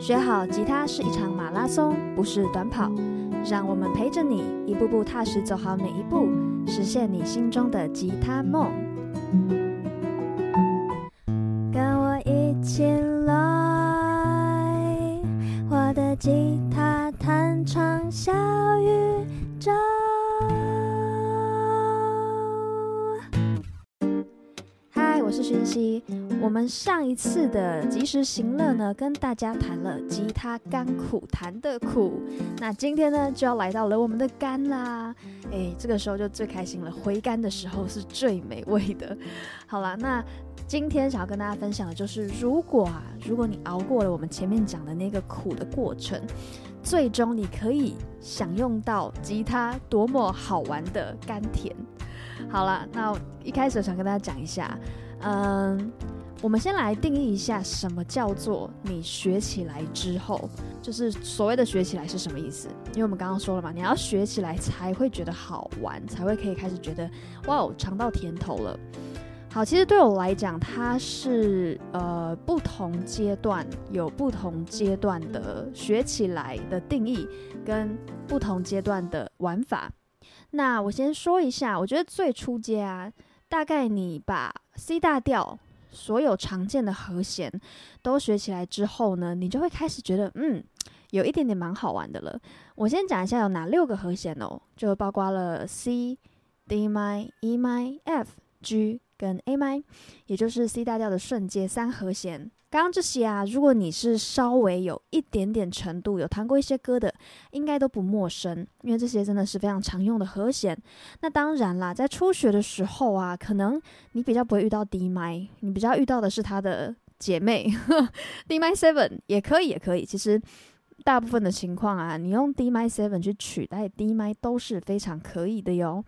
学好吉他是一场马拉松，不是短跑。让我们陪着你，一步步踏实走好每一步，实现你心中的吉他梦。跟我一起来，我的吉他弹唱小宇宙。嗨，我是薰希。我们上一次的及时行乐呢，跟大家谈了吉他甘苦谈的苦，那今天呢就要来到了我们的甘啦，诶，这个时候就最开心了，回甘的时候是最美味的。好啦，那今天想要跟大家分享的就是，如果啊，如果你熬过了我们前面讲的那个苦的过程，最终你可以享用到吉他多么好玩的甘甜。好了，那一开始想跟大家讲一下，嗯。我们先来定义一下，什么叫做你学起来之后，就是所谓的学起来是什么意思？因为我们刚刚说了嘛，你要学起来才会觉得好玩，才会可以开始觉得哇哦，尝到甜头了。好，其实对我来讲，它是呃不同阶段有不同阶段的学起来的定义，跟不同阶段的玩法。那我先说一下，我觉得最初阶啊，大概你把 C 大调。所有常见的和弦都学起来之后呢，你就会开始觉得，嗯，有一点点蛮好玩的了。我先讲一下有哪六个和弦哦，就包括了 C、Dmi、E m i、F、G 跟 ai，也就是 C 大调的顺阶三和弦。刚刚这些啊，如果你是稍微有一点点程度，有弹过一些歌的，应该都不陌生，因为这些真的是非常常用的和弦。那当然啦，在初学的时候啊，可能你比较不会遇到 D 麦，你比较遇到的是它的姐妹 D 麦 seven 也可以，也可以。其实大部分的情况啊，你用 D 麦 seven 去取代 D 麦都是非常可以的哟。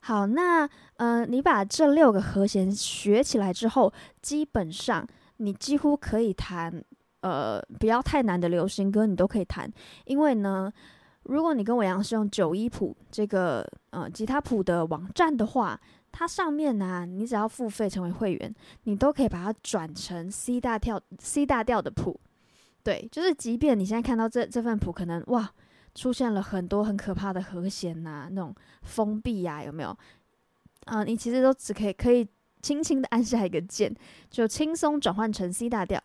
好，那呃，你把这六个和弦学起来之后，基本上。你几乎可以弹，呃，不要太难的流行歌，你都可以弹。因为呢，如果你跟我一样是用九一谱这个呃吉他谱的网站的话，它上面呢、你只要付费成为会员，你都可以把它转成 C 大调 C 大调的谱。对，就是即便你现在看到这这份谱，可能哇出现了很多很可怕的和弦呐、那种封闭呀、有没有？啊、你其实都只可以可以。轻轻的按下一个键，就轻松转换成 C 大调。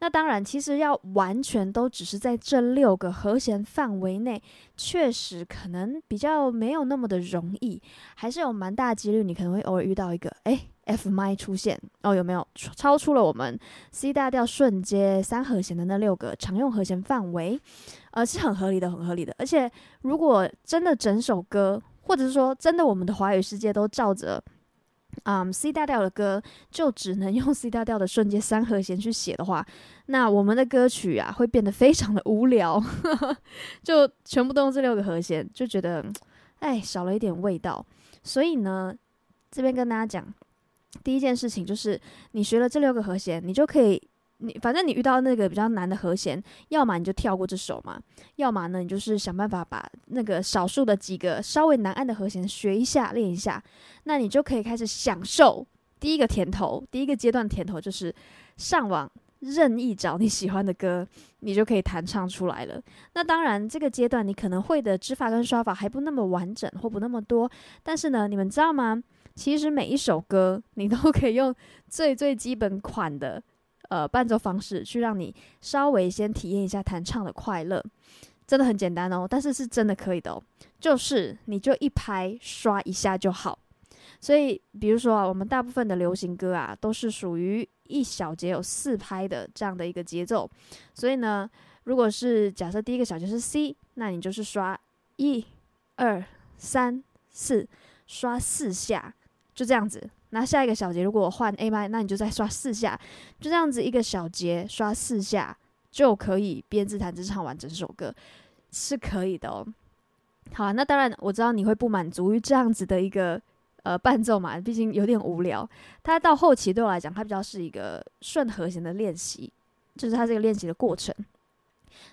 那当然，其实要完全都只是在这六个和弦范围内，确实可能比较没有那么的容易，还是有蛮大几率你可能会偶尔遇到一个哎 F 麦出现哦，有没有超出了我们 C 大调瞬间三和弦的那六个常用和弦范围？呃，是很合理的，很合理的。而且如果真的整首歌，或者是说真的我们的华语世界都照着。啊，C 大调的歌就只能 用 C 大调的瞬间三和弦去写的话，那我们的歌曲啊会变得非常的无聊，就全部都用这六个和弦，就觉得哎少了一点味道。所以呢，这边跟大家讲，第一件事情就是你学了这六个和弦，你就可以。你反正你遇到那个比较难的和弦，要么你就跳过这首嘛，要么呢你就是想办法把那个少数的几个稍微难按的和弦学一下练一下，那你就可以开始享受第一个甜头，第一个阶段甜头就是上网任意找你喜欢的歌，你就可以弹唱出来了。那当然这个阶段你可能会的指法跟刷法还不那么完整或不那么多，但是呢，你们知道吗？其实每一首歌你都可以用最最基本款的。呃，伴奏方式去让你稍微先体验一下弹唱的快乐，真的很简单哦，但是是真的可以的哦。就是你就一拍刷一下就好。所以，比如说啊，我们大部分的流行歌啊，都是属于一小节有四拍的这样的一个节奏。所以呢，如果是假设第一个小节是 C，那你就是刷一、二、三、四，刷四下，就这样子。那下一个小节，如果我换 A 麦，那你就再刷四下，就这样子一个小节刷四下就可以边自弹自唱完整首歌，是可以的哦。好啊，那当然我知道你会不满足于这样子的一个呃伴奏嘛，毕竟有点无聊。它到后期对我来讲，它比较是一个顺和弦的练习，就是它这个练习的过程。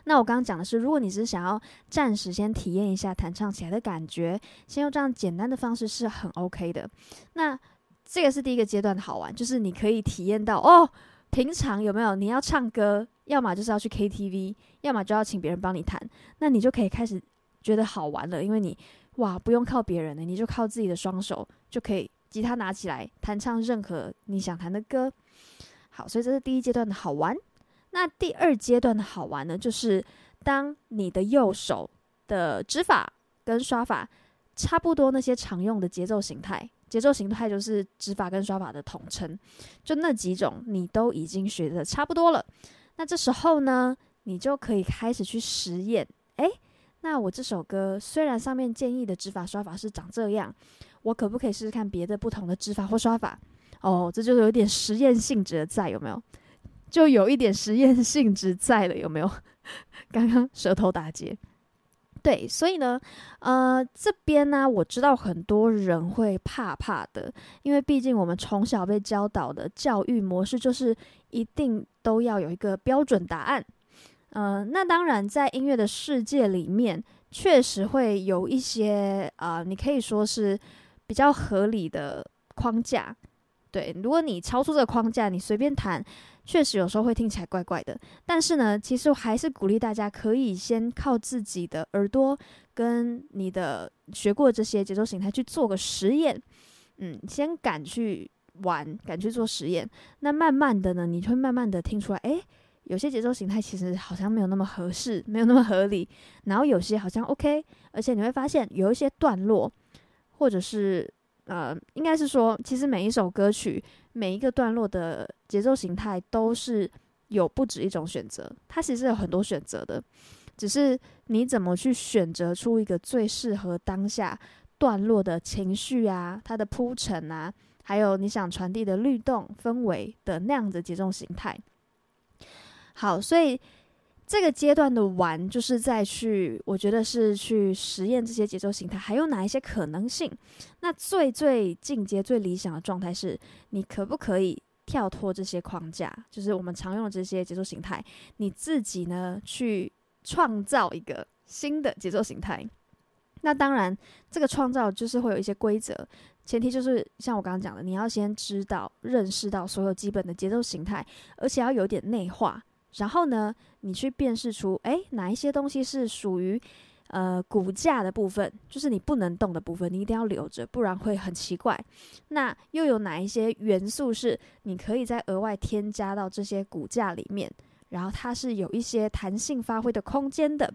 那我刚刚讲的是，如果你只是想要暂时先体验一下弹唱起来的感觉，先用这样简单的方式是很 OK 的。那这个是第一个阶段的好玩，就是你可以体验到哦，平常有没有你要唱歌要么就是要去 KTV，要么就要请别人帮你弹，那你就可以开始觉得好玩了，因为你哇不用靠别人了，你就靠自己的双手就可以吉他拿起来弹唱任何你想弹的歌。好，所以这是第一阶段的好玩。那第二阶段的好玩呢，就是当你的右手的指法跟刷法差不多，那些常用的节奏形态，节奏形态就是指法跟刷法的统称，就那几种你都已经学得差不多了。那这时候呢，你就可以开始去实验。诶，那我这首歌虽然上面建议的指法刷法是长这样，我可不可以试试看别的不同的指法或刷法？哦，这就是有点实验性质的在，有没有？就有一点实验性质在了，有没有？刚刚舌头打结。对，所以呢，呃，这边呢，我知道很多人会怕怕的，因为毕竟我们从小被教导的教育模式就是一定都要有一个标准答案。呃，那当然，在音乐的世界里面，确实会有一些啊，你可以说是比较合理的框架。对，如果你超出这个框架，你随便弹。确实有时候会听起来怪怪的，但是呢，其实我还是鼓励大家可以先靠自己的耳朵跟你的学过这些节奏形态去做个实验，嗯，先敢去玩，敢去做实验，那慢慢的呢，你就会慢慢的听出来，诶，有些节奏形态其实好像没有那么合适，没有那么合理，然后有些好像 OK，而且你会发现有一些段落，或者是。呃，应该是说，其实每一首歌曲，每一个段落的节奏形态都是有不止一种选择，它其实有很多选择的，只是你怎么去选择出一个最适合当下段落的情绪啊，它的铺陈啊，还有你想传递的律动氛围的那样的节奏形态。好，所以。这个阶段的玩，就是在去，我觉得是去实验这些节奏形态，还有哪一些可能性。那最最进阶、最理想的状态是，你可不可以跳脱这些框架，就是我们常用的这些节奏形态，你自己呢去创造一个新的节奏形态。那当然，这个创造就是会有一些规则，前提就是像我刚刚讲的，你要先知道、认识到所有基本的节奏形态，而且要有点内化。然后呢，你去辨识出，诶，哪一些东西是属于，呃，骨架的部分，就是你不能动的部分，你一定要留着，不然会很奇怪。那又有哪一些元素是你可以再额外添加到这些骨架里面，然后它是有一些弹性发挥的空间的。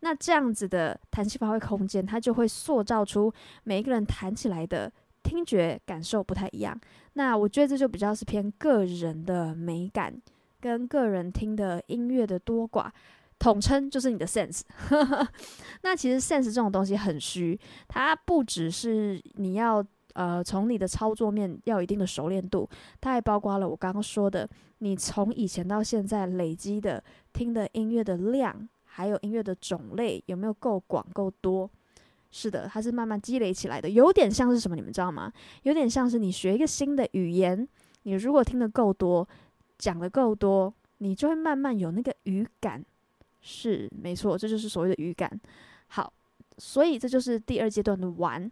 那这样子的弹性发挥空间，它就会塑造出每一个人弹起来的听觉感受不太一样。那我觉得这就比较是偏个人的美感。跟个人听的音乐的多寡，统称就是你的 sense。那其实 sense 这种东西很虚，它不只是你要呃从你的操作面要有一定的熟练度，它还包括了我刚刚说的，你从以前到现在累积的听的音乐的量，还有音乐的种类有没有够广够多？是的，它是慢慢积累起来的，有点像是什么？你们知道吗？有点像是你学一个新的语言，你如果听得够多。讲的够多，你就会慢慢有那个语感，是没错，这就是所谓的语感。好，所以这就是第二阶段的玩。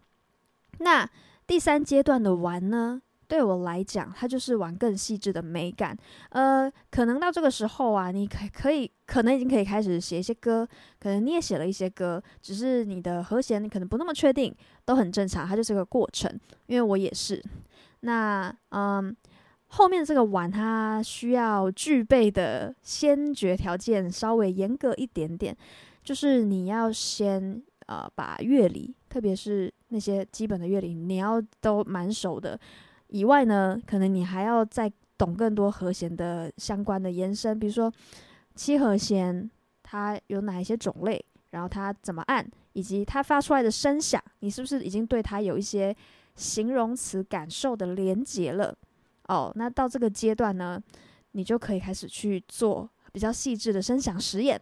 那第三阶段的玩呢？对我来讲，它就是玩更细致的美感。呃，可能到这个时候啊，你可可以，可能已经可以开始写一些歌，可能你也写了一些歌，只是你的和弦你可能不那么确定，都很正常，它就是个过程。因为我也是。那嗯。后面这个玩，它需要具备的先决条件稍微严格一点点，就是你要先呃把乐理，特别是那些基本的乐理，你要都蛮熟的。以外呢，可能你还要再懂更多和弦的相关的延伸，比如说七和弦它有哪一些种类，然后它怎么按，以及它发出来的声响，你是不是已经对它有一些形容词感受的连结了？哦，那到这个阶段呢，你就可以开始去做比较细致的声响实验。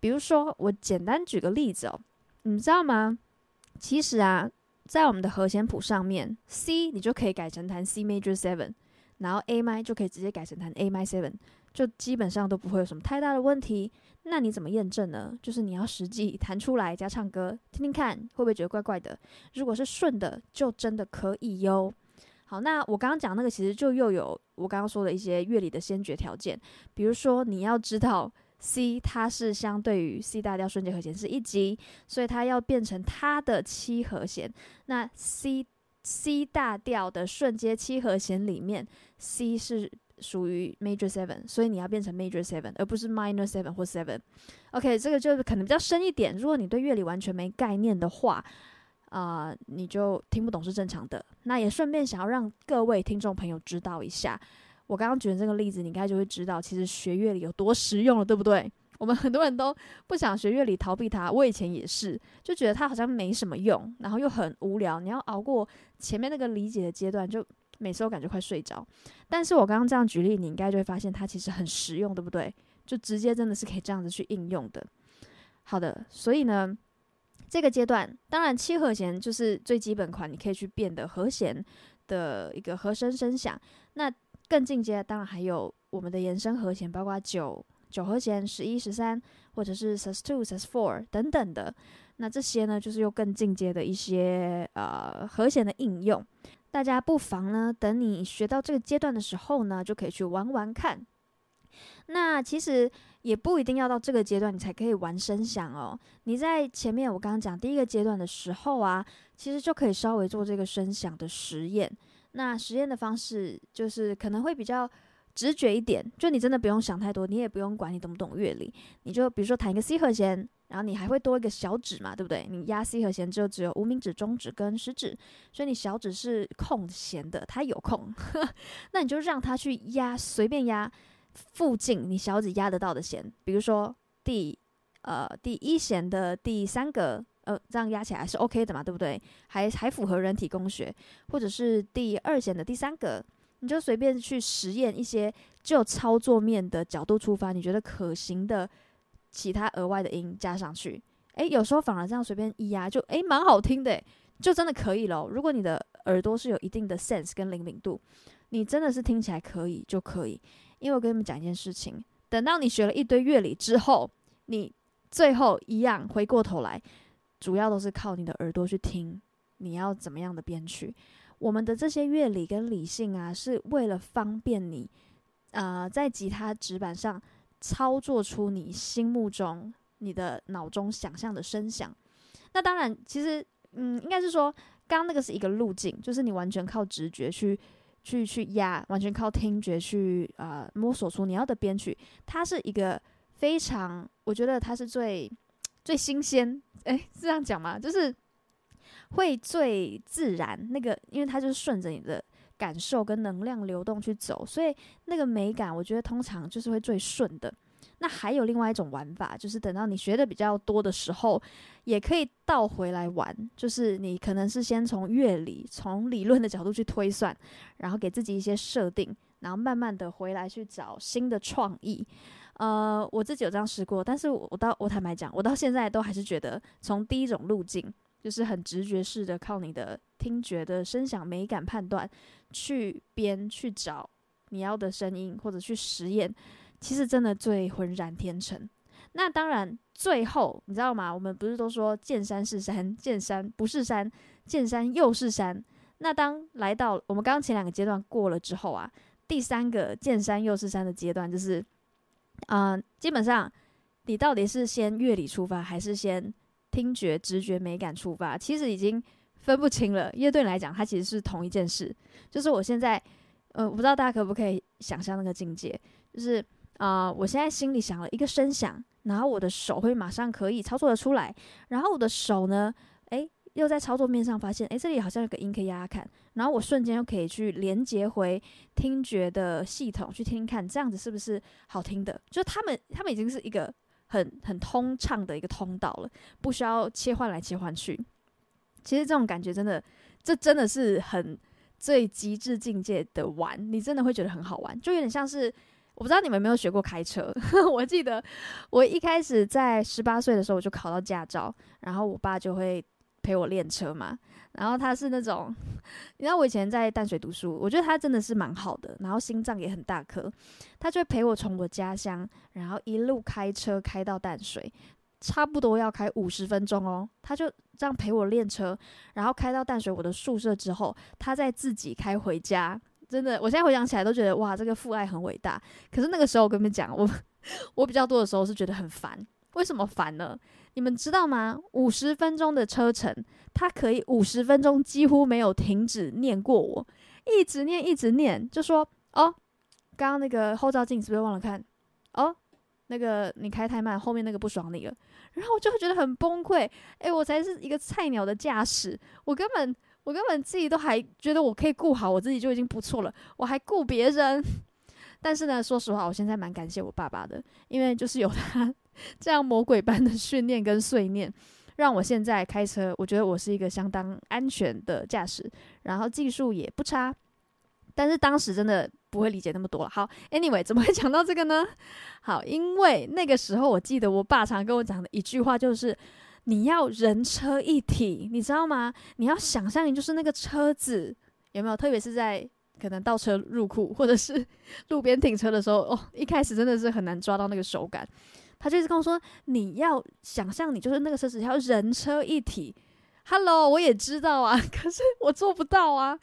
比如说，我简单举个例子哦，你知道吗？其实啊，在我们的和弦谱上面，C 你就可以改成弹 C major seven，然后 A mi 就可以直接改成弹 A mi seven，就基本上都不会有什么太大的问题。那你怎么验证呢？就是你要实际弹出来加唱歌，听听看会不会觉得怪怪的。如果是顺的，就真的可以哟。好，那我刚刚讲那个其实就又有我刚刚说的一些乐理的先决条件，比如说你要知道 C 它是相对于 C 大调瞬间和弦是一级，所以它要变成它的七和弦。那 C C 大调的瞬间七和弦里面，C 是属于 Major Seven，所以你要变成 Major Seven，而不是 Minor Seven 或 Seven。OK，这个就可能比较深一点。如果你对乐理完全没概念的话，啊、你就听不懂是正常的。那也顺便想要让各位听众朋友知道一下，我刚刚举的这个例子，你应该就会知道，其实学乐理有多实用了，对不对？我们很多人都不想学乐理，逃避它。我以前也是，就觉得它好像没什么用，然后又很无聊。你要熬过前面那个理解的阶段，就每次都感觉快睡着。但是我刚刚这样举例，你应该就会发现它其实很实用，对不对？就直接真的是可以这样子去应用的。好的，所以呢。这个阶段，当然七和弦就是最基本款，你可以去变的和弦的一个和声声响。那更进阶，当然还有我们的延伸和弦，包括九九和弦、十一、十三，或者是 sus two、sus four 等等的。那这些呢，就是又更进阶的一些呃和弦的应用。大家不妨呢，等你学到这个阶段的时候呢，就可以去玩玩看。那其实也不一定要到这个阶段你才可以玩声响哦。你在前面我刚刚讲第一个阶段的时候啊，其实就可以稍微做这个声响的实验。那实验的方式就是可能会比较直觉一点，就你真的不用想太多，你也不用管你懂不懂乐理，你就比如说弹一个 C 和弦，然后你还会多一个小指嘛，对不对？你压 C 和弦就只有无名指、中指跟食指，所以你小指是空弦的，它有空，那你就让它去压，随便压。附近你小指压得到的弦，比如说第呃第一弦的第三个，呃这样压起来是 OK 的嘛，对不对？还还符合人体工学，或者是第二弦的第三个，你就随便去实验一些就操作面的角度出发，你觉得可行的其他额外的音加上去，诶，有时候反而这样随便一压就诶蛮好听的，就真的可以咯。如果你的耳朵是有一定的 sense 跟灵敏度，你真的是听起来可以就可以。因为我跟你们讲一件事情，等到你学了一堆乐理之后，你最后一样回过头来，主要都是靠你的耳朵去听，你要怎么样的编曲。我们的这些乐理跟理性啊，是为了方便你，呃，在吉他指板上操作出你心目中、你的脑中想象的声响。那当然，其实，嗯，应该是说，刚刚那个是一个路径，就是你完全靠直觉去。去去压，完全靠听觉去啊、呃、摸索出你要的编曲，它是一个非常，我觉得它是最最新鲜，诶，是这样讲吗？就是会最自然那个，因为它就是顺着你的感受跟能量流动去走，所以那个美感，我觉得通常就是会最顺的。那还有另外一种玩法，就是等到你学的比较多的时候，也可以倒回来玩。就是你可能是先从乐理、从理论的角度去推算，然后给自己一些设定，然后慢慢的回来去找新的创意。呃，我自己有这样试过，但是我到我坦白讲，我到现在都还是觉得从第一种路径，就是很直觉式的靠你的听觉的声响美感判断去编去找你要的声音，或者去实验。其实真的最浑然天成。那当然，最后你知道吗？我们不是都说见山是山，见山不是山，见山又是山。那当来到我们刚刚前两个阶段过了之后啊，第三个见山又是山的阶段，就是，啊、基本上你到底是先乐理出发，还是先听觉、直觉、美感出发？其实已经分不清了，因为对你来讲，它其实是同一件事。就是我现在，呃，我不知道大家可不可以想象那个境界，就是。啊、我现在心里想了一个声响，然后我的手会马上可以操作得出来，然后我的手呢，诶，又在操作面上发现，诶，这里好像有个音可以压压看，然后我瞬间又可以去连接回听觉的系统去听听看，这样子是不是好听的？就他们，他们已经是一个很很通畅的一个通道了，不需要切换来切换去。其实这种感觉真的，这真的是很最极致境界的玩，你真的会觉得很好玩，就有点像是。我不知道你们有没有学过开车，我记得我一开始在十八岁的时候我就考到驾照，然后我爸就会陪我练车嘛。然后他是那种，你知道我以前在淡水读书，我觉得他真的是蛮好的，然后心脏也很大颗，他就会陪我从我家乡，然后一路开车开到淡水，差不多要开五十分钟哦，他就这样陪我练车，然后开到淡水我的宿舍之后，他再自己开回家。真的，我现在回想起来都觉得哇，这个父爱很伟大。可是那个时候我跟你们讲，我我比较多的时候是觉得很烦。为什么烦呢？你们知道吗？五十分钟的车程，他可以五十分钟几乎没有停止念过我，一直念一直念，就说哦，刚刚那个后照镜是不是忘了看？哦，那个你开太慢，后面那个不爽你了。然后我就会觉得很崩溃。诶，我才是一个菜鸟的驾驶，我根本。我根本自己都还觉得我可以顾好我自己就已经不错了，我还顾别人。但是呢，说实话，我现在蛮感谢我爸爸的，因为就是有他这样魔鬼般的训练跟碎念，让我现在开车，我觉得我是一个相当安全的驾驶，然后技术也不差。但是当时真的不会理解那么多了。好，Anyway，怎么会讲到这个呢？好，因为那个时候我记得我爸常跟我讲的一句话就是。你要人车一体，你知道吗？你要想象你就是那个车子，有没有？特别是在可能倒车入库或者是路边停车的时候，哦，一开始真的是很难抓到那个手感。他就一直跟我说，你要想象你就是那个车子，要人车一体。Hello，我也知道啊，可是我做不到啊。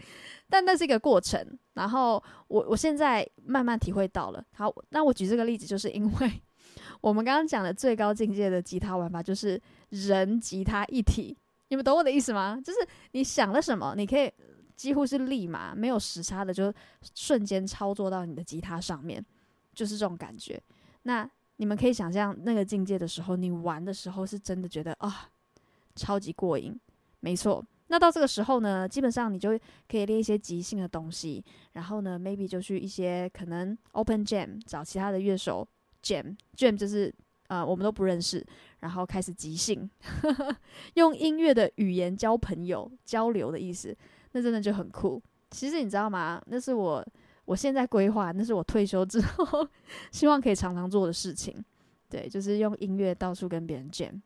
但那是一个过程，然后我我现在慢慢体会到了。好，那我举这个例子，就是因为。我们刚刚讲的最高境界的吉他玩法就是人吉他一体，你们懂我的意思吗？就是你想了什么，你可以几乎是立马没有时差的就瞬间操作到你的吉他上面，就是这种感觉。那你们可以想象那个境界的时候，你玩的时候是真的觉得啊，超级过瘾。没错，那到这个时候呢，基本上你就可以练一些即兴的东西，然后呢，maybe 就去一些可能 open jam 找其他的乐手。Jam Jam 就是呃，我们都不认识，然后开始即兴，用音乐的语言交朋友交流的意思，那真的就很酷。其实你知道吗？那是我我现在规划，那是我退休之后 希望可以常常做的事情。对，就是用音乐到处跟别人 Jam。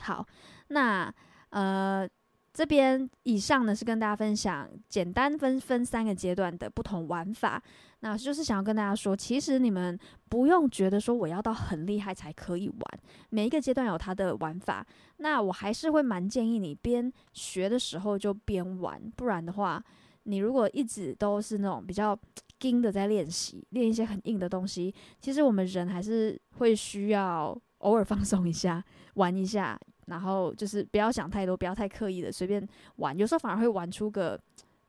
好，那呃。这边以上呢是跟大家分享，简单分分三个阶段的不同玩法，那就是想要跟大家说，其实你们不用觉得说我要到很厉害才可以玩，每一个阶段有它的玩法。那我还是会蛮建议你边学的时候就边玩，不然的话，你如果一直都是那种比较硬的在练习，练一些很硬的东西，其实我们人还是会需要偶尔放松一下，玩一下。然后就是不要想太多，不要太刻意的随便玩，有时候反而会玩出个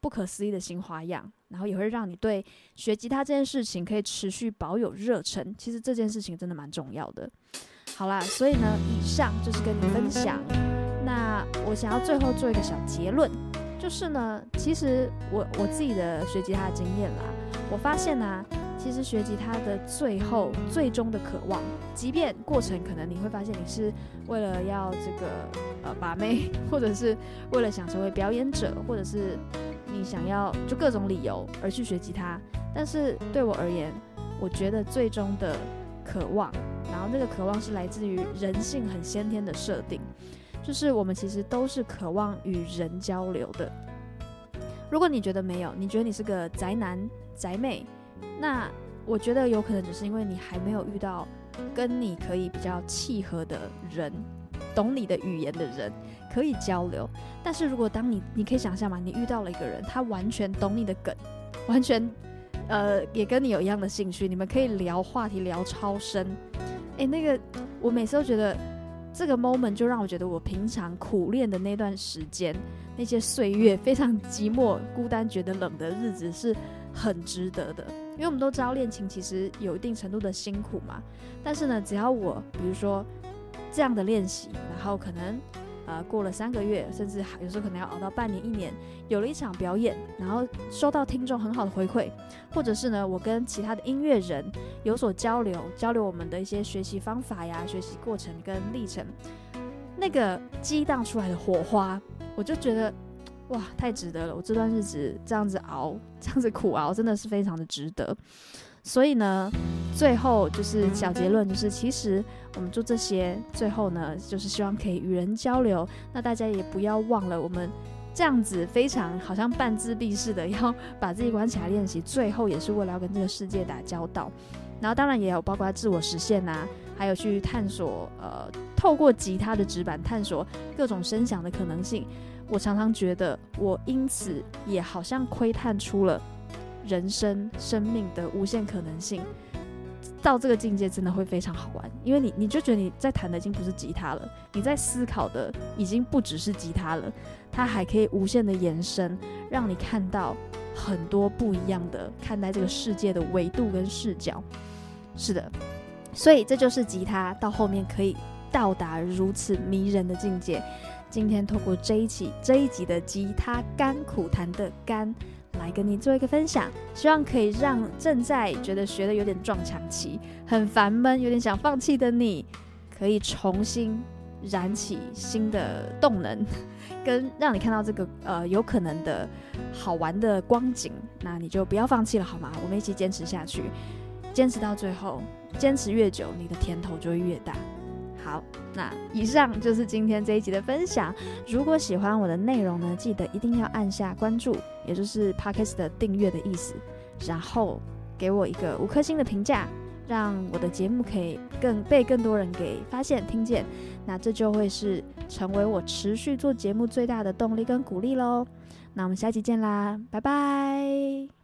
不可思议的新花样，然后也会让你对学吉他这件事情可以持续保有热忱。其实这件事情真的蛮重要的。好啦，所以呢，以上就是跟你分享。那我想要最后做一个小结论，就是呢，其实我我自己的学吉他的经验啦，我发现呢、其实学吉他的最后、最终的渴望，即便过程可能你会发现你是为了要这个呃把妹，或者是为了想成为表演者，或者是你想要就各种理由而去学吉他。但是对我而言，我觉得最终的渴望，然后那个渴望是来自于人性很先天的设定，就是我们其实都是渴望与人交流的。如果你觉得没有，你觉得你是个宅男宅妹。那我觉得有可能只是因为你还没有遇到跟你可以比较契合的人，懂你的语言的人可以交流。但是如果当你你可以想象嘛，你遇到了一个人，他完全懂你的梗，完全呃也跟你有一样的兴趣，你们可以聊话题聊超深。诶，那个我每次都觉得这个 moment 就让我觉得我平常苦练的那段时间，那些岁月非常寂寞、孤单、觉得冷的日子是很值得的。因为我们都知道练琴其实有一定程度的辛苦嘛，但是呢，只要我比如说这样的练习，然后可能呃过了三个月，甚至有时候可能要熬到半年一年，有了一场表演，然后收到听众很好的回馈，或者是呢我跟其他的音乐人有所交流，交流我们的一些学习方法呀、学习过程跟历程，那个激荡出来的火花，我就觉得。哇，太值得了！我这段日子这样子熬，这样子苦熬，真的是非常的值得。所以呢，最后就是小结论，就是其实我们做这些，最后呢，就是希望可以与人交流。那大家也不要忘了，我们这样子非常好像半自闭似的，要把自己关起来练习，最后也是为了要跟这个世界打交道。然后当然也有包括自我实现呐、啊。还有去探索，呃，透过吉他的纸板探索各种声响的可能性。我常常觉得，我因此也好像窥探出了人生生命的无限可能性。到这个境界真的会非常好玩，因为你你就觉得你在弹的已经不是吉他了，你在思考的已经不只是吉他了，它还可以无限的延伸，让你看到很多不一样的看待这个世界的维度跟视角。是的。所以这就是吉他到后面可以到达如此迷人的境界。今天透过这一期这一集的吉他甘苦谈的甘，来跟你做一个分享，希望可以让正在觉得学的有点撞墙期、很烦闷、有点想放弃的你，可以重新燃起新的动能，跟让你看到这个呃有可能的好玩的光景。那你就不要放弃了，好吗？我们一起坚持下去，坚持到最后。坚持越久，你的甜头就会越大。好，那以上就是今天这一集的分享。如果喜欢我的内容呢，记得一定要按下关注，也就是 Podcast 的订阅的意思，然后给我一个五颗星的评价，让我的节目可以更被更多人给发现、听见。那这就会是成为我持续做节目最大的动力跟鼓励喽。那我们下期见啦，拜拜。